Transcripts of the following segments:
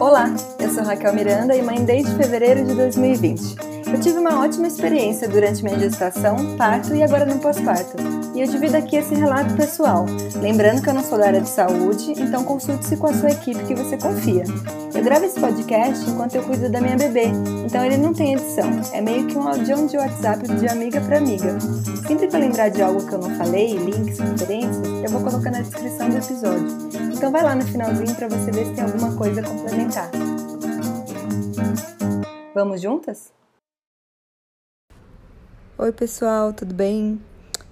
Olá, eu sou Raquel Miranda e mãe desde fevereiro de 2020. Eu tive uma ótima experiência durante minha gestação, parto e agora no pós-parto. E eu divido aqui esse relato pessoal, lembrando que eu não sou da área de saúde, então consulte-se com a sua equipe que você confia. Eu gravo esse podcast enquanto eu cuido da minha bebê, então ele não tem edição, é meio que um audião de WhatsApp de amiga para amiga. Sempre que eu lembrar de algo que eu não falei, links, referências, eu vou colocar na descrição do episódio. Então vai lá no finalzinho para você ver se tem alguma coisa a complementar. Vamos juntas? Oi, pessoal, tudo bem?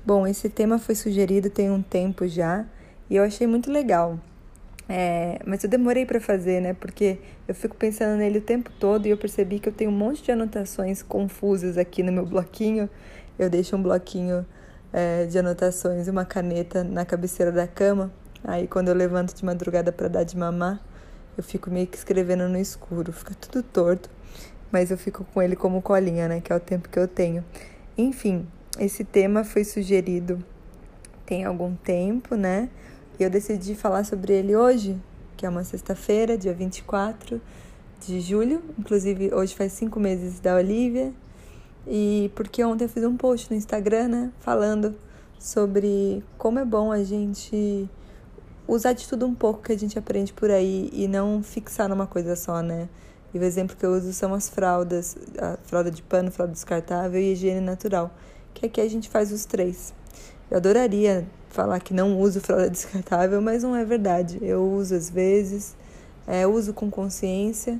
Bom, esse tema foi sugerido tem um tempo já e eu achei muito legal. É, mas eu demorei para fazer, né? Porque eu fico pensando nele o tempo todo e eu percebi que eu tenho um monte de anotações confusas aqui no meu bloquinho. Eu deixo um bloquinho é, de anotações e uma caneta na cabeceira da cama. Aí quando eu levanto de madrugada para dar de mamar, eu fico meio que escrevendo no escuro, fica tudo torto, mas eu fico com ele como colinha, né? Que é o tempo que eu tenho. Enfim, esse tema foi sugerido tem algum tempo, né? E eu decidi falar sobre ele hoje, que é uma sexta-feira, dia 24 de julho. Inclusive, hoje faz cinco meses da Olivia. E porque ontem eu fiz um post no Instagram, né? Falando sobre como é bom a gente usar de tudo um pouco que a gente aprende por aí e não fixar numa coisa só, né? E o exemplo que eu uso são as fraldas, a fralda de pano, fralda descartável e higiene natural, que aqui a gente faz os três. Eu adoraria falar que não uso fralda descartável, mas não é verdade. Eu uso às vezes, é, uso com consciência.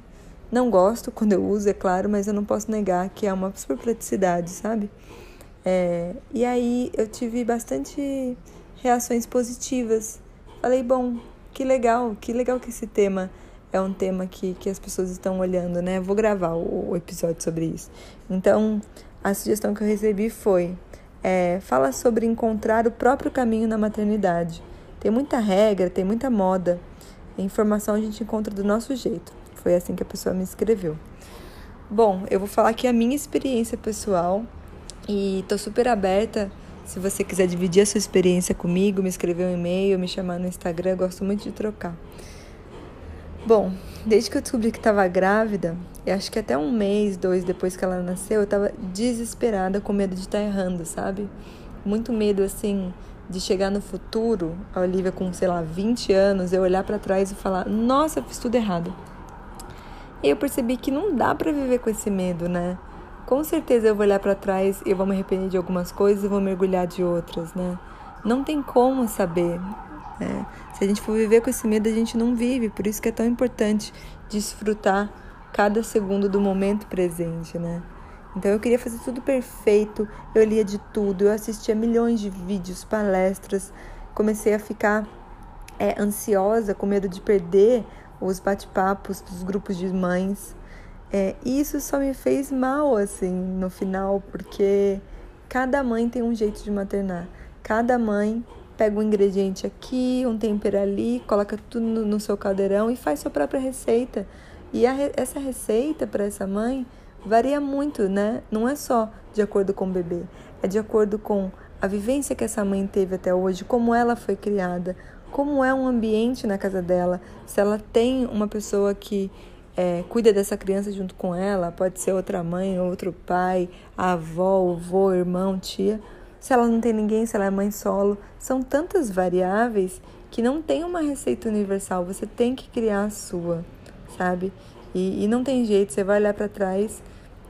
Não gosto quando eu uso, é claro, mas eu não posso negar que é uma super praticidade, sabe? É, e aí eu tive bastante reações positivas. Falei, bom, que legal, que legal que esse tema é um tema que, que as pessoas estão olhando, né? Vou gravar o, o episódio sobre isso. Então, a sugestão que eu recebi foi: é, fala sobre encontrar o próprio caminho na maternidade. Tem muita regra, tem muita moda. Informação a gente encontra do nosso jeito. Foi assim que a pessoa me escreveu. Bom, eu vou falar aqui a minha experiência pessoal e tô super aberta. Se você quiser dividir a sua experiência comigo, me escrever um e-mail, me chamar no Instagram, gosto muito de trocar. Bom, desde que eu descobri que estava grávida, eu acho que até um mês, dois depois que ela nasceu, eu estava desesperada com medo de estar tá errando, sabe? Muito medo, assim, de chegar no futuro, a Olivia com, sei lá, 20 anos, eu olhar para trás e falar: nossa, fiz tudo errado. E eu percebi que não dá para viver com esse medo, né? Com certeza eu vou olhar para trás e eu vou me arrepender de algumas coisas e vou mergulhar de outras, né? Não tem como saber. Né? Se a gente for viver com esse medo, a gente não vive. Por isso que é tão importante desfrutar cada segundo do momento presente, né? Então eu queria fazer tudo perfeito, eu lia de tudo, eu assistia milhões de vídeos, palestras, comecei a ficar é, ansiosa, com medo de perder os bate-papos dos grupos de mães. É, e isso só me fez mal, assim, no final, porque cada mãe tem um jeito de maternar. Cada mãe pega um ingrediente aqui, um tempero ali, coloca tudo no, no seu caldeirão e faz sua própria receita. E a, essa receita para essa mãe varia muito, né? Não é só de acordo com o bebê, é de acordo com a vivência que essa mãe teve até hoje, como ela foi criada, como é um ambiente na casa dela, se ela tem uma pessoa que é, cuida dessa criança junto com ela, pode ser outra mãe, outro pai, avó, avô, irmão, tia se ela não tem ninguém, se ela é mãe solo. São tantas variáveis que não tem uma receita universal, você tem que criar a sua, sabe? E, e não tem jeito, você vai olhar para trás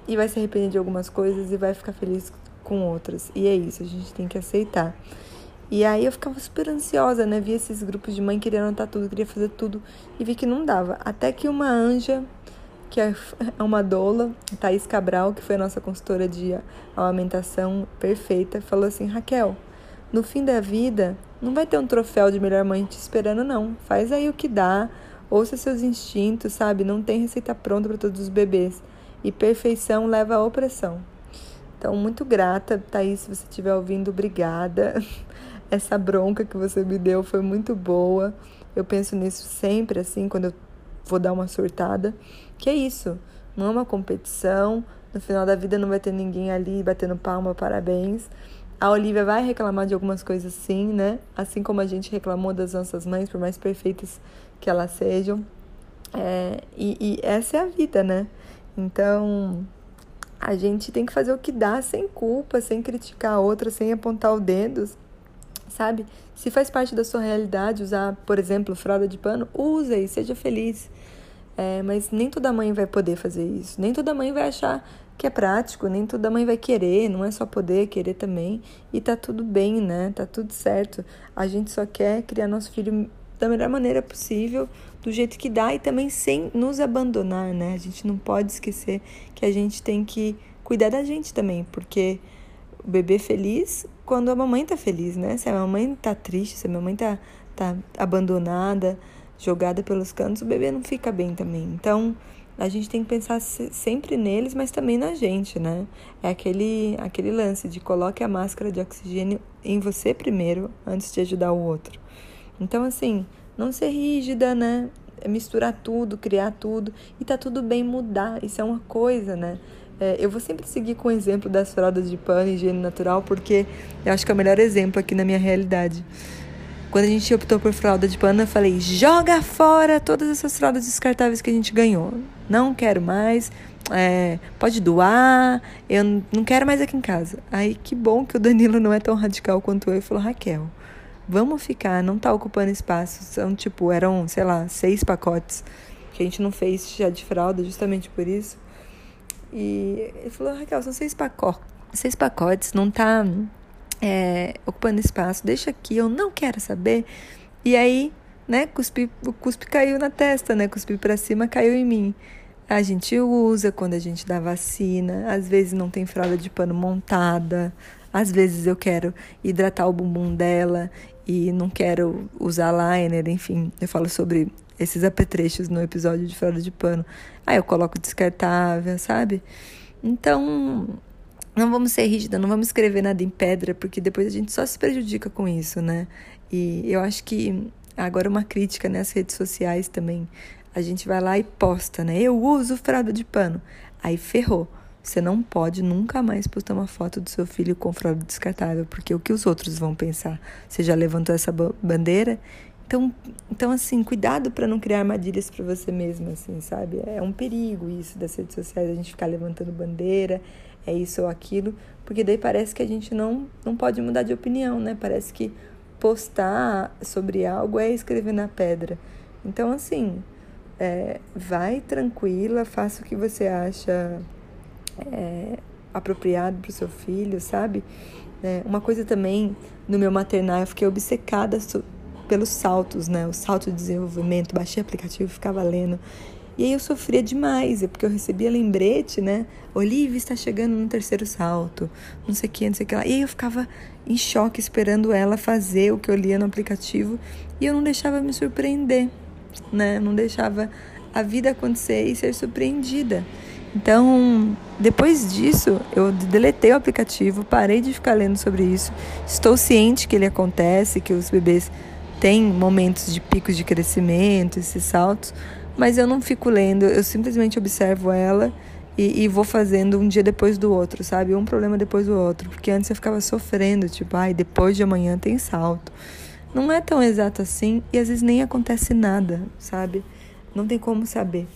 e vai se arrepender de algumas coisas e vai ficar feliz com outras. E é isso, a gente tem que aceitar. E aí eu ficava super ansiosa, né? Via esses grupos de mãe querendo anotar tudo, queria fazer tudo e vi que não dava. Até que uma anja que é, é uma doula, Thaís Cabral, que foi a nossa consultora de amamentação perfeita, falou assim: Raquel, no fim da vida, não vai ter um troféu de melhor mãe te esperando, não. Faz aí o que dá, ouça seus instintos, sabe? Não tem receita pronta para todos os bebês. E perfeição leva à opressão. Então, muito grata, Thaís, se você estiver ouvindo, obrigada. Essa bronca que você me deu foi muito boa. Eu penso nisso sempre, assim, quando eu vou dar uma surtada. Que é isso, não é uma competição. No final da vida não vai ter ninguém ali batendo palma, parabéns. A Olivia vai reclamar de algumas coisas sim, né? Assim como a gente reclamou das nossas mães, por mais perfeitas que elas sejam. É, e, e essa é a vida, né? Então, a gente tem que fazer o que dá sem culpa, sem criticar a outra, sem apontar o dedo, sabe? Se faz parte da sua realidade usar, por exemplo, fralda de pano, use e seja feliz. É, mas nem toda mãe vai poder fazer isso. Nem toda mãe vai achar que é prático, nem toda mãe vai querer, não é só poder, querer também. E tá tudo bem, né? Tá tudo certo. A gente só quer criar nosso filho da melhor maneira possível, do jeito que dá e também sem nos abandonar, né? A gente não pode esquecer que a gente tem que cuidar da gente também, porque o bebê feliz quando a mamãe tá feliz, né? Se a mamãe tá triste, se a mamãe tá, tá abandonada, jogada pelos cantos, o bebê não fica bem também. Então, a gente tem que pensar sempre neles, mas também na gente, né? É aquele, aquele lance de coloque a máscara de oxigênio em você primeiro, antes de ajudar o outro. Então, assim, não ser rígida, né? É misturar tudo, criar tudo, e tá tudo bem mudar, isso é uma coisa, né? É, eu vou sempre seguir com o exemplo das fraldas de pano e higiene natural, porque eu acho que é o melhor exemplo aqui na minha realidade. Quando a gente optou por fralda de pano, eu falei: joga fora todas essas fraldas descartáveis que a gente ganhou. Não quero mais. É, pode doar. Eu não quero mais aqui em casa. Aí que bom que o Danilo não é tão radical quanto eu e falou: Raquel, vamos ficar, não tá ocupando espaço. São tipo, eram, sei lá, seis pacotes que a gente não fez já de fralda, justamente por isso. E ele falou: Raquel, são seis pacotes. Seis pacotes, não tá é, ocupando espaço, deixa aqui, eu não quero saber. E aí, né, cuspi, o cuspe caiu na testa, né, cuspi para cima, caiu em mim. A gente usa quando a gente dá vacina, às vezes não tem fralda de pano montada, às vezes eu quero hidratar o bumbum dela e não quero usar liner, enfim, eu falo sobre esses apetrechos no episódio de fralda de pano. Aí eu coloco descartável, sabe? Então, não vamos ser rígida, não vamos escrever nada em pedra, porque depois a gente só se prejudica com isso, né? E eu acho que agora uma crítica nas redes sociais também. A gente vai lá e posta, né? Eu uso fralda de pano. Aí ferrou. Você não pode nunca mais postar uma foto do seu filho com fralda descartável, porque o que os outros vão pensar? Você já levantou essa bandeira? Então, então assim, cuidado para não criar armadilhas para você mesma, assim, sabe? É um perigo isso das redes sociais, a gente ficar levantando bandeira, é isso ou aquilo, porque daí parece que a gente não, não pode mudar de opinião, né? Parece que postar sobre algo é escrever na pedra. Então, assim, é, vai tranquila, faça o que você acha é, apropriado para o seu filho, sabe? É, uma coisa também, no meu maternal, eu fiquei obcecada pelos saltos, né? O salto de desenvolvimento, baixei o aplicativo, ficava lendo. E aí eu sofria demais, é porque eu recebia lembrete, né? Olivia está chegando no terceiro salto, não sei o que, não sei o que lá. E aí eu ficava em choque esperando ela fazer o que eu lia no aplicativo e eu não deixava me surpreender, né? Não deixava a vida acontecer e ser surpreendida. Então, depois disso, eu deletei o aplicativo, parei de ficar lendo sobre isso. Estou ciente que ele acontece, que os bebês têm momentos de picos de crescimento, esses saltos, mas eu não fico lendo, eu simplesmente observo ela e, e, vou fazendo um dia depois do outro, sabe? Um problema depois do outro. Porque antes eu ficava sofrendo, tipo, ai, depois de amanhã tem salto. Não é tão exato assim e às vezes nem acontece nada, sabe? Não tem como saber.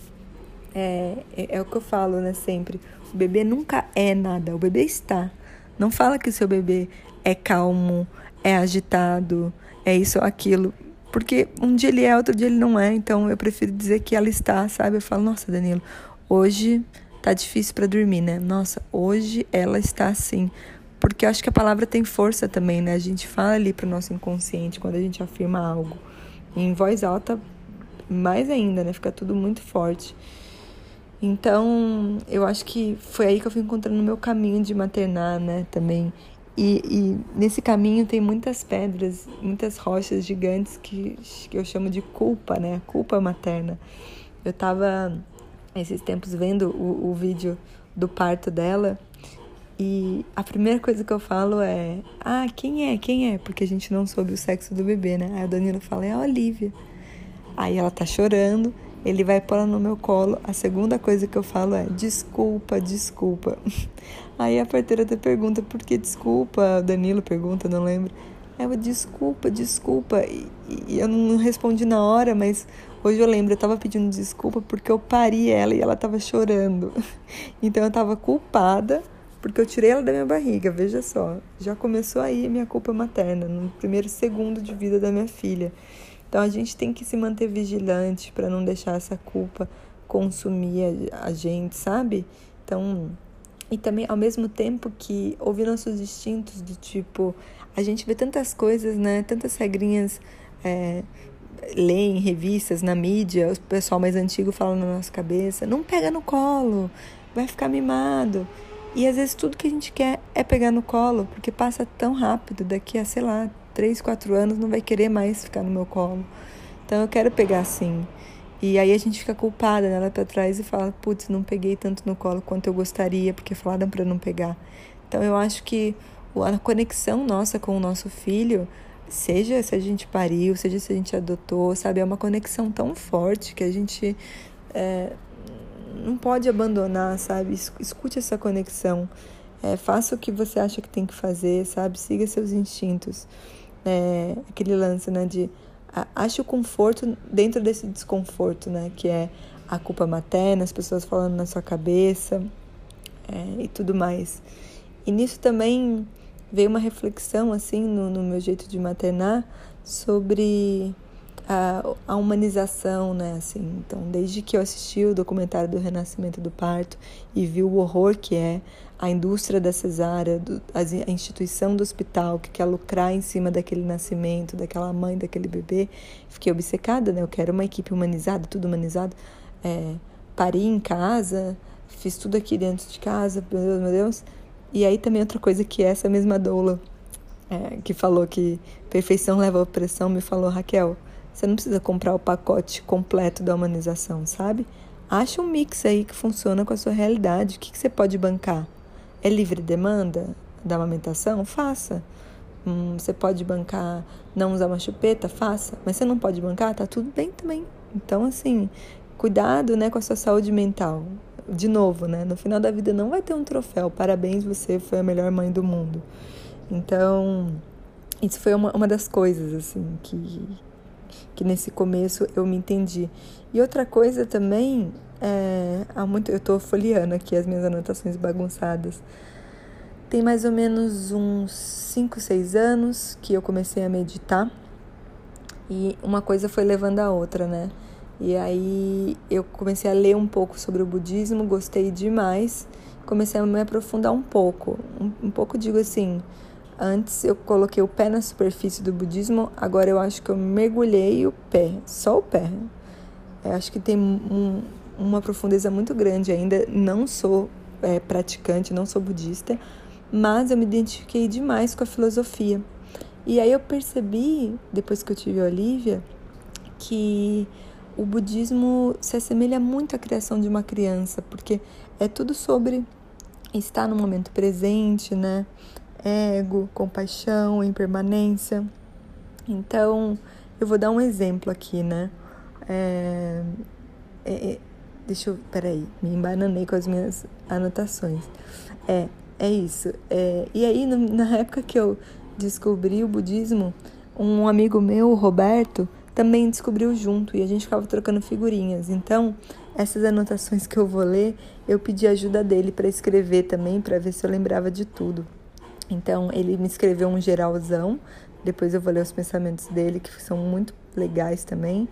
É, é, é o que eu falo, né, sempre. O bebê nunca é nada, o bebê está. Não fala que o seu bebê é calmo, é agitado, é isso ou aquilo. Porque um dia ele é, outro dia ele não é. Então eu prefiro dizer que ela está, sabe? Eu falo, nossa, Danilo, hoje tá difícil para dormir, né? Nossa, hoje ela está assim. Porque eu acho que a palavra tem força também, né? A gente fala ali pro nosso inconsciente quando a gente afirma algo. E em voz alta, mais ainda, né? Fica tudo muito forte. Então, eu acho que foi aí que eu fui encontrando o meu caminho de maternar, né? Também. E, e, nesse caminho tem muitas pedras, muitas rochas gigantes que, que eu chamo de culpa, né? Culpa materna. Eu estava esses tempos vendo o, o vídeo do parto dela e a primeira coisa que eu falo é: Ah, quem é? Quem é? Porque a gente não soube o sexo do bebê, né? Aí o Danilo fala: É a Olivia. Aí ela tá chorando ele vai pôr no meu colo. A segunda coisa que eu falo é desculpa, desculpa. Aí a parteira até pergunta por que desculpa, Danilo pergunta, não lembro. eu, desculpa, desculpa. E, e, eu não respondi na hora, mas hoje eu lembro, eu tava pedindo desculpa porque eu pari ela e ela tava chorando. Então eu tava culpada porque eu tirei ela da minha barriga, veja só. Já começou aí a minha culpa materna, no primeiro segundo de vida da minha filha. Então a gente tem que se manter vigilante para não deixar essa culpa consumir a, gente, sabe? Então, e também ao mesmo tempo que ouvir nossos instintos do tipo, a gente vê tantas coisas, né? Tantas regrinhas, é, lê em revistas, na mídia, o pessoal mais antigo fala na nossa cabeça, não pega no colo, vai ficar mimado. E às vezes tudo que a gente quer é pegar no colo, porque passa tão rápido, daqui a, sei lá, três, quatro anos não vai querer mais ficar no meu colo. Então eu quero pegar assim. E aí a gente fica culpada, né? Ela pra trás e fala, putz, não peguei tanto no colo quanto eu gostaria, porque falaram para não pegar. Então eu acho que a conexão nossa com o nosso filho, seja se a gente pariu, seja se a gente adotou, sabe? É uma conexão tão forte que a gente é, não pode abandonar, sabe? Escute essa conexão. É, faça o que você acha que tem que fazer, sabe? Siga seus instintos. É, aquele lance, né? De ache o conforto dentro desse desconforto, né? Que é a culpa materna, as pessoas falando na sua cabeça é, e tudo mais. E nisso também veio uma reflexão, assim, no, no meu jeito de maternar, sobre a, a, humanização, né? Assim, então, desde que eu assisti o documentário do Renascimento do Parto e vi o horror que é a indústria da cesárea, do, a instituição do hospital que quer lucrar em cima daquele nascimento, daquela mãe, daquele bebê, fiquei obcecada, né? Eu quero uma equipe humanizada, tudo humanizado. É, pari em casa, fiz tudo aqui dentro de casa, meu Deus, meu Deus. E aí também outra coisa que essa mesma doula é, que falou que perfeição leva a opressão me falou, Raquel, você não precisa comprar o pacote completo da humanização, sabe? Acha um mix aí que funciona com a sua realidade. O que, que você pode bancar? É livre demanda da amamentação? Faça. Hum, você pode bancar não usar uma chupeta? Faça. Mas você não pode bancar? Tá tudo bem também. Então, assim, cuidado né, com a sua saúde mental de novo, né? No final da vida não vai ter um troféu. Parabéns, você foi a melhor mãe do mundo. Então, isso foi uma, uma das coisas, assim, que, que nesse começo eu me entendi. E outra coisa também, é, há muito, eu estou folheando aqui as minhas anotações bagunçadas. Tem mais ou menos uns 5, 6 anos que eu comecei a meditar. E uma coisa foi levando a outra, né? E aí eu comecei a ler um pouco sobre o budismo, gostei demais, comecei a me aprofundar um pouco. Um, um pouco digo assim, antes eu coloquei o pé na superfície do budismo, agora eu acho que eu mergulhei o pé, só o pé. Eu acho que tem um, uma profundeza muito grande ainda. Não sou é, praticante, não sou budista, mas eu me identifiquei demais com a filosofia. E aí eu percebi, depois que eu tive a Olivia, que o budismo se assemelha muito à criação de uma criança, porque é tudo sobre estar no momento presente, né? Ego, compaixão, impermanência. Então, eu vou dar um exemplo aqui, né? É, é, é, deixa eu. Peraí, me embananei com as minhas anotações. É, é isso. É, e aí, na época que eu descobri o budismo, um amigo meu, Roberto, também descobriu junto e a gente ficava trocando figurinhas. Então, essas anotações que eu vou ler, eu pedi ajuda dele para escrever também, para ver se eu lembrava de tudo. Então, ele me escreveu um geralzão, depois eu vou ler os pensamentos dele, que são muito legais também.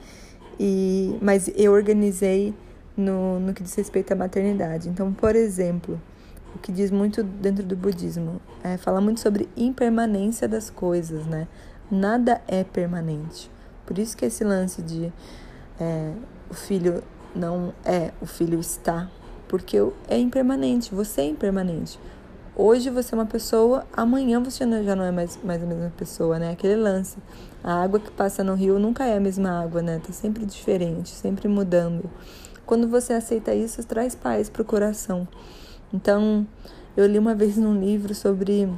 E, mas eu organizei no, no que diz respeito à maternidade. Então, por exemplo, o que diz muito dentro do budismo é fala muito sobre impermanência das coisas, né? Nada é permanente. Por isso que esse lance de é, o filho não é, o filho está, porque é impermanente, você é impermanente. Hoje você é uma pessoa, amanhã você já não é mais, mais a mesma pessoa, né? Aquele lance. A água que passa no rio nunca é a mesma água, né? Tá sempre diferente, sempre mudando. Quando você aceita isso, traz paz pro coração. Então, eu li uma vez num livro sobre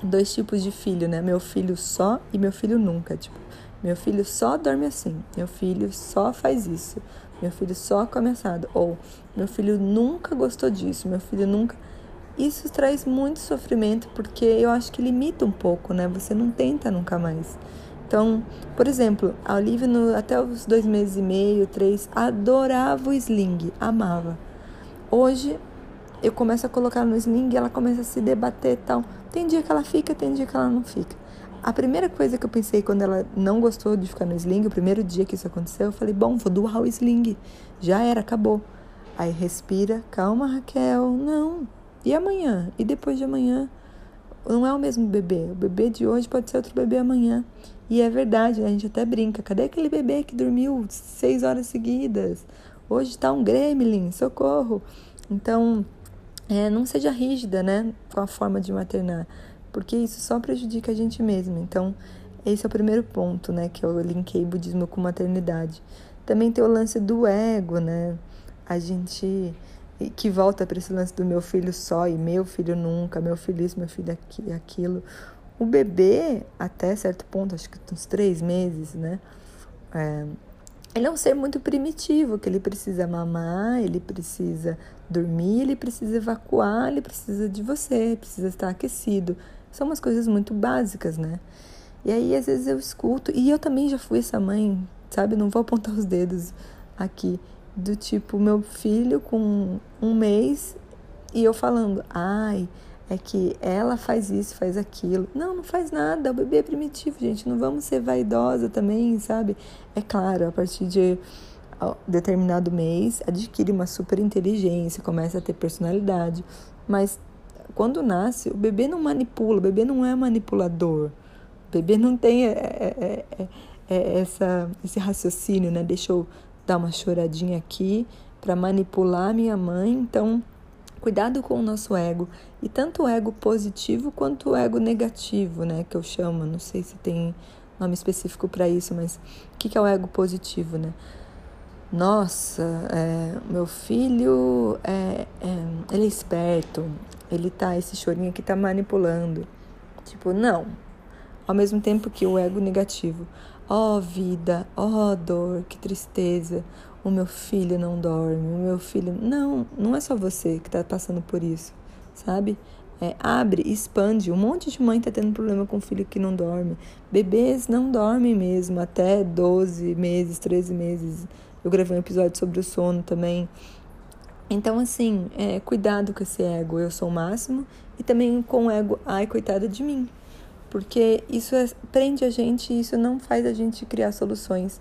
dois tipos de filho, né? Meu filho só e meu filho nunca. Tipo, meu filho só dorme assim. Meu filho só faz isso. Meu filho só come assado. Ou meu filho nunca gostou disso. Meu filho nunca. Isso traz muito sofrimento porque eu acho que limita um pouco, né? Você não tenta nunca mais. Então, por exemplo, a Olivia no, até os dois meses e meio, três, adorava o sling, amava. Hoje eu começo a colocar no sling e ela começa a se debater e tal. Tem dia que ela fica, tem dia que ela não fica. A primeira coisa que eu pensei quando ela não gostou de ficar no sling, o primeiro dia que isso aconteceu, eu falei: bom, vou doar o sling. Já era, acabou. Aí respira, calma, Raquel, não. E amanhã? E depois de amanhã? Não é o mesmo bebê. O bebê de hoje pode ser outro bebê amanhã. E é verdade, a gente até brinca. Cadê aquele bebê que dormiu seis horas seguidas? Hoje está um gremlin, socorro. Então, é, não seja rígida, né, com a forma de maternar, porque isso só prejudica a gente mesmo. Então, esse é o primeiro ponto, né, que eu linkei budismo com maternidade. Também tem o lance do ego, né? A gente que volta para esse lance do meu filho só e meu filho nunca, meu filho isso, meu filho aquilo. O bebê, até certo ponto, acho que uns três meses, né? É, ele é um ser muito primitivo, que ele precisa mamar, ele precisa dormir, ele precisa evacuar, ele precisa de você, precisa estar aquecido. São umas coisas muito básicas, né? E aí, às vezes, eu escuto, e eu também já fui essa mãe, sabe? Não vou apontar os dedos aqui, do tipo, meu filho com um mês e eu falando, ai, é que ela faz isso, faz aquilo. Não, não faz nada, o bebê é primitivo, gente. Não vamos ser vaidosa também, sabe? É claro, a partir de determinado mês, adquire uma super inteligência, começa a ter personalidade. Mas quando nasce, o bebê não manipula, o bebê não é manipulador. O bebê não tem é, é, é, é essa, esse raciocínio, né? Deixa eu dar uma choradinha aqui para manipular minha mãe. Então, Cuidado com o nosso ego, e tanto o ego positivo quanto o ego negativo, né, que eu chamo, não sei se tem nome específico para isso, mas o que, que é o ego positivo, né? Nossa, é, meu filho é, é, ele é esperto, ele tá, esse chorinho aqui tá manipulando. Tipo, não. Ao mesmo tempo que o ego negativo. Ó oh, vida, ó oh, dor, que tristeza o meu filho não dorme, o meu filho. Não, não é só você que está passando por isso, sabe? É, abre, expande. Um monte de mãe está tendo problema com o filho que não dorme. Bebês não dormem mesmo, até 12 meses, 13 meses. Eu gravei um episódio sobre o sono também. Então, assim, é, cuidado com esse ego, eu sou o máximo, e também com o ego, ai, coitada de mim. Porque isso é, prende a gente e isso não faz a gente criar soluções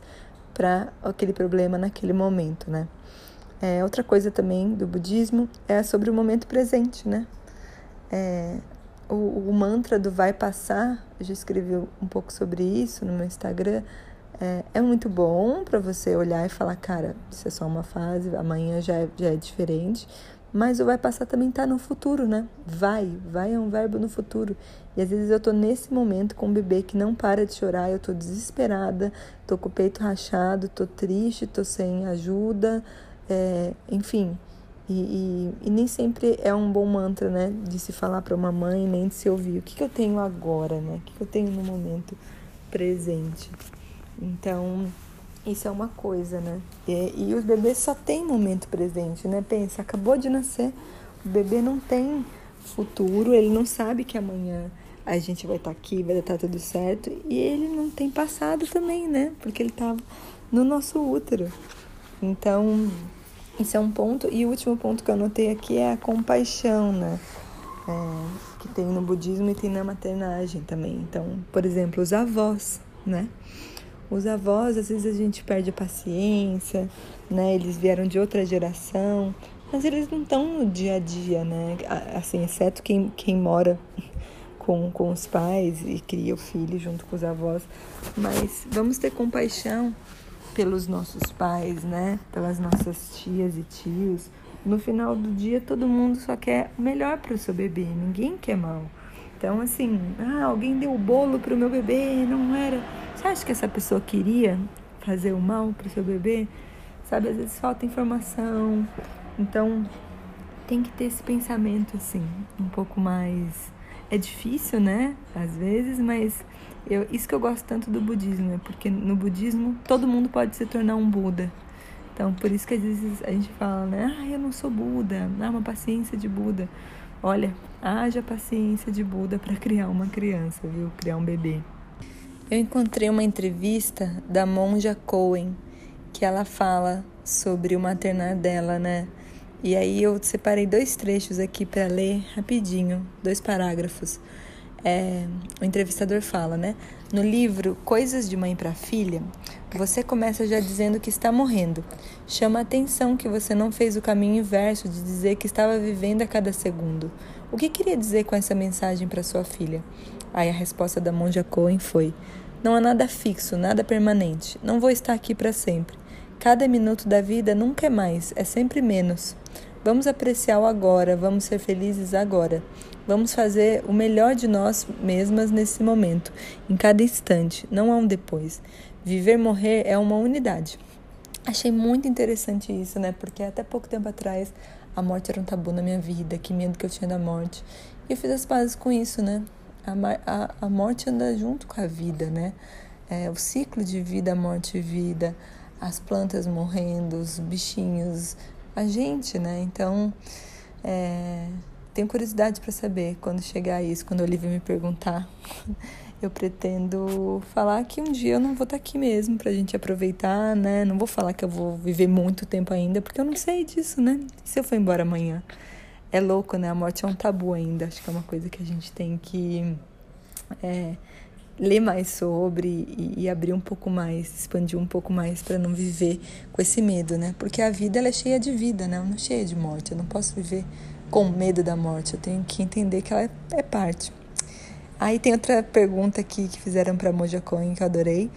para aquele problema naquele momento, né? É, outra coisa também do budismo é sobre o momento presente, né? É, o, o, mantra do vai passar, eu já escrevi um pouco sobre isso no meu Instagram, é, é muito bom para você olhar e falar, cara, isso é só uma fase, amanhã já é, já é diferente, mas o vai passar também está no futuro, né? Vai, vai é um verbo no futuro. E às vezes eu tô nesse momento com um bebê que não para de chorar, eu tô desesperada, tô com o peito rachado, tô triste, tô sem ajuda, é, enfim. E, e, e, nem sempre é um bom mantra, né? De se falar para uma mãe, nem de se ouvir. O que, que eu tenho agora, né? O que, que eu tenho no momento presente? Então, isso é uma coisa, né? E, e os bebês só têm momento presente, né? Pensa, acabou de nascer, o bebê não tem futuro, ele não sabe que amanhã a gente vai estar tá aqui, vai estar tudo certo. E ele não tem passado também, né? Porque ele estava no nosso útero. Então, isso é um ponto. E o último ponto que eu anotei aqui é a compaixão, né? É, que tem no budismo e tem na maternagem também. Então, por exemplo, os avós, né? Os avós, às vezes a gente perde a paciência, né? Eles vieram de outra geração, mas eles não estão no dia a dia, né? Assim, exceto quem, quem mora com, com os pais e cria o filho junto com os avós. Mas vamos ter compaixão pelos nossos pais, né? Pelas nossas tias e tios. No final do dia, todo mundo só quer o melhor para o seu bebê, ninguém quer mal. Então, assim, ah, alguém deu o bolo para o meu bebê, não era você acha que essa pessoa queria fazer o mal para o seu bebê? Sabe, às vezes falta informação. Então, tem que ter esse pensamento assim, um pouco mais é difícil, né? Às vezes, mas eu, isso que eu gosto tanto do budismo, é porque no budismo todo mundo pode se tornar um Buda. Então, por isso que às vezes a gente fala, né? Ah, eu não sou Buda, ah, uma paciência de Buda. Olha, haja paciência de Buda para criar uma criança, viu? Criar um bebê. Eu encontrei uma entrevista da monja Cohen, que ela fala sobre o maternar dela, né? E aí eu separei dois trechos aqui para ler rapidinho, dois parágrafos. É, o entrevistador fala, né? No livro Coisas de Mãe para Filha, você começa já dizendo que está morrendo. Chama a atenção que você não fez o caminho inverso de dizer que estava vivendo a cada segundo. O que queria dizer com essa mensagem para sua filha? Aí a resposta da monja Cohen foi: Não há nada fixo, nada permanente. Não vou estar aqui para sempre. Cada minuto da vida nunca é mais, é sempre menos. Vamos apreciar o agora, vamos ser felizes agora. Vamos fazer o melhor de nós mesmas nesse momento, em cada instante, não há um depois. Viver morrer é uma unidade. Achei muito interessante isso, né? Porque até pouco tempo atrás a morte era um tabu na minha vida, que medo que eu tinha da morte. E eu fiz as pazes com isso, né? A, a, a morte anda junto com a vida, né? É, o ciclo de vida, morte e vida, as plantas morrendo, os bichinhos a gente, né? Então, é, tenho curiosidade para saber quando chegar isso, quando a Olivia me perguntar. Eu pretendo falar que um dia eu não vou estar tá aqui mesmo pra gente aproveitar, né? Não vou falar que eu vou viver muito tempo ainda, porque eu não sei disso, né? E se eu for embora amanhã? É louco, né? A morte é um tabu ainda. Acho que é uma coisa que a gente tem que é, ler mais sobre e, e, abrir um pouco mais, expandir um pouco mais para não viver com esse medo, né? Porque a vida ela é cheia de vida, né? Não é cheia de morte. Eu não posso viver com medo da morte. Eu tenho que entender que ela é, é parte. Aí tem outra pergunta aqui que fizeram para Moja Cohen que eu adorei,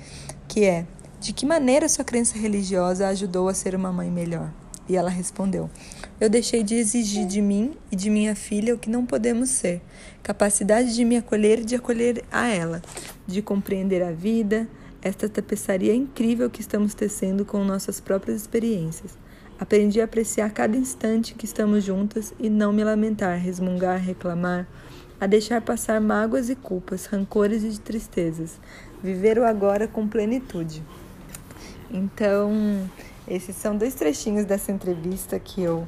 que é: de que maneira sua crença religiosa ajudou a ser uma mãe melhor? E ela respondeu: Eu deixei de exigir de mim e de minha filha o que não podemos ser, capacidade de me acolher e de acolher a ela, de compreender a vida, esta tapeçaria incrível que estamos tecendo com nossas próprias experiências. Aprendi a apreciar cada instante que estamos juntas e não me lamentar, resmungar, reclamar, a deixar passar mágoas e culpas, rancores e tristezas, viver o agora com plenitude. Então, esses são dois trechinhos dessa entrevista que eu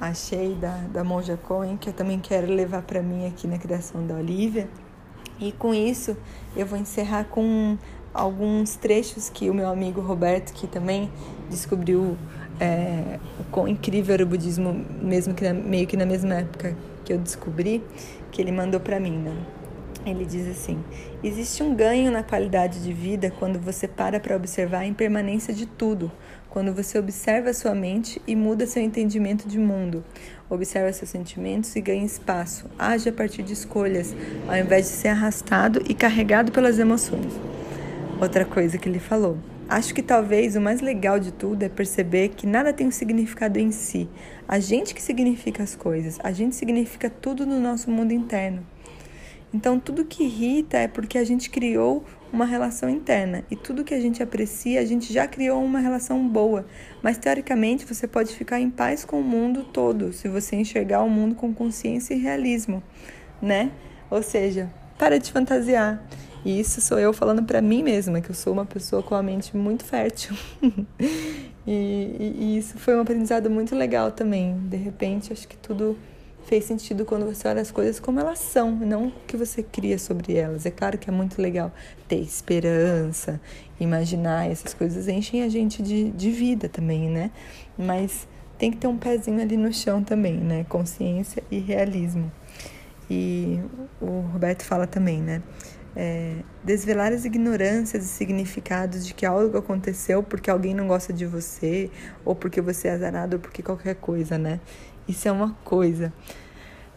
achei da, da Monja Cohen, que eu também quero levar para mim aqui na criação da Olivia. E com isso, eu vou encerrar com alguns trechos que o meu amigo Roberto, que também descobriu é, o quão incrível era o budismo, mesmo que na, meio que na mesma época que eu descobri, que ele mandou para mim, né? Ele diz assim: existe um ganho na qualidade de vida quando você para para observar a impermanência de tudo, quando você observa sua mente e muda seu entendimento de mundo, observa seus sentimentos e ganha espaço, age a partir de escolhas, ao invés de ser arrastado e carregado pelas emoções. Outra coisa que ele falou. Acho que talvez o mais legal de tudo é perceber que nada tem um significado em si. A gente que significa as coisas, a gente significa tudo no nosso mundo interno. Então, tudo que irrita é porque a gente criou uma relação interna. E tudo que a gente aprecia, a gente já criou uma relação boa. Mas teoricamente você pode ficar em paz com o mundo todo se você enxergar o mundo com consciência e realismo, né? Ou seja, para de fantasiar. E isso sou eu falando para mim mesma, que eu sou uma pessoa com a mente muito fértil. e, e, e isso foi um aprendizado muito legal também. De repente, acho que tudo fez sentido quando você olha as coisas como elas são, não o que você cria sobre elas. É claro que é muito legal ter esperança, imaginar, essas coisas enchem a gente de, de vida também, né? Mas tem que ter um pezinho ali no chão também, né? Consciência e realismo. E o Roberto fala também, né? É, desvelar as ignorâncias e significados de que algo aconteceu porque alguém não gosta de você, ou porque você é azarado, ou porque qualquer coisa, né? Isso é uma coisa.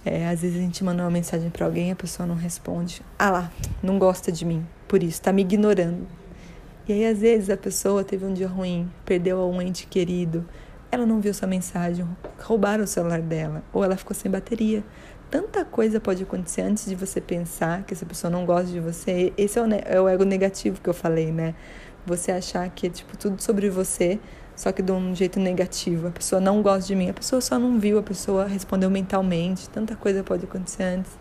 É, às vezes a gente manda uma mensagem para alguém e a pessoa não responde. Ah lá, não gosta de mim, por isso, tá me ignorando. E aí, às vezes, a pessoa teve um dia ruim, perdeu um ente querido, ela não viu sua mensagem, roubaram o celular dela, ou ela ficou sem bateria. Tanta coisa pode acontecer antes de você pensar que essa pessoa não gosta de você. Esse é o, é o ego negativo que eu falei, né? Você achar que é tipo tudo sobre você só que de um jeito negativo. A pessoa não gosta de mim, a pessoa só não viu, a pessoa respondeu mentalmente. Tanta coisa pode acontecer antes.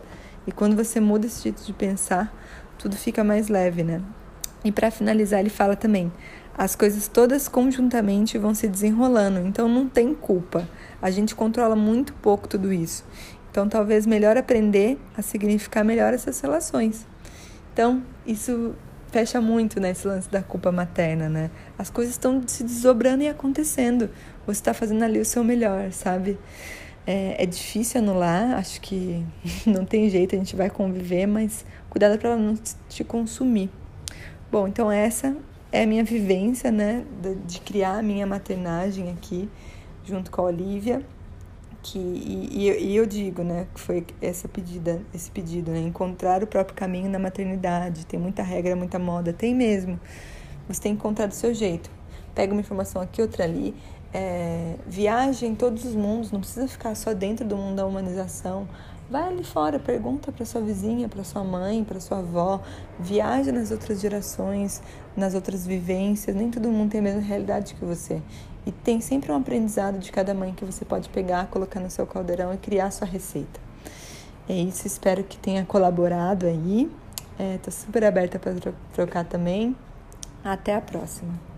E quando você muda esse jeito de pensar, tudo fica mais leve, né? E para finalizar, ele fala também: as coisas todas conjuntamente vão se desenrolando, então não tem culpa. A gente controla muito pouco tudo isso. Então, talvez melhor aprender a significar melhor essas relações. Então, isso fecha muito nesse né, lance da culpa materna, né? As coisas estão se desdobrando e acontecendo. Você está fazendo ali o seu melhor, sabe? É, é, difícil anular, acho que não tem jeito, a gente vai conviver, mas cuidado para ela não te consumir. Bom, então essa é a minha vivência, né, de, criar a minha maternagem aqui, junto com a Olivia que e, e, eu digo, né, que foi essa pedida, esse pedido, né, encontrar o próprio caminho na maternidade. Tem muita regra, muita moda, tem mesmo. Você tem que encontrar do seu jeito. Pega uma informação aqui, outra ali. É, viaja em todos os mundos, não precisa ficar só dentro do mundo da humanização. Vai ali fora, pergunta para sua vizinha, para sua mãe, para sua avó. Viaja nas outras gerações, nas outras vivências. Nem todo mundo tem a mesma realidade que você. E tem sempre um aprendizado de cada mãe que você pode pegar, colocar no seu caldeirão e criar sua receita. É isso, espero que tenha colaborado aí. Estou é, super aberta para trocar também. Até a próxima.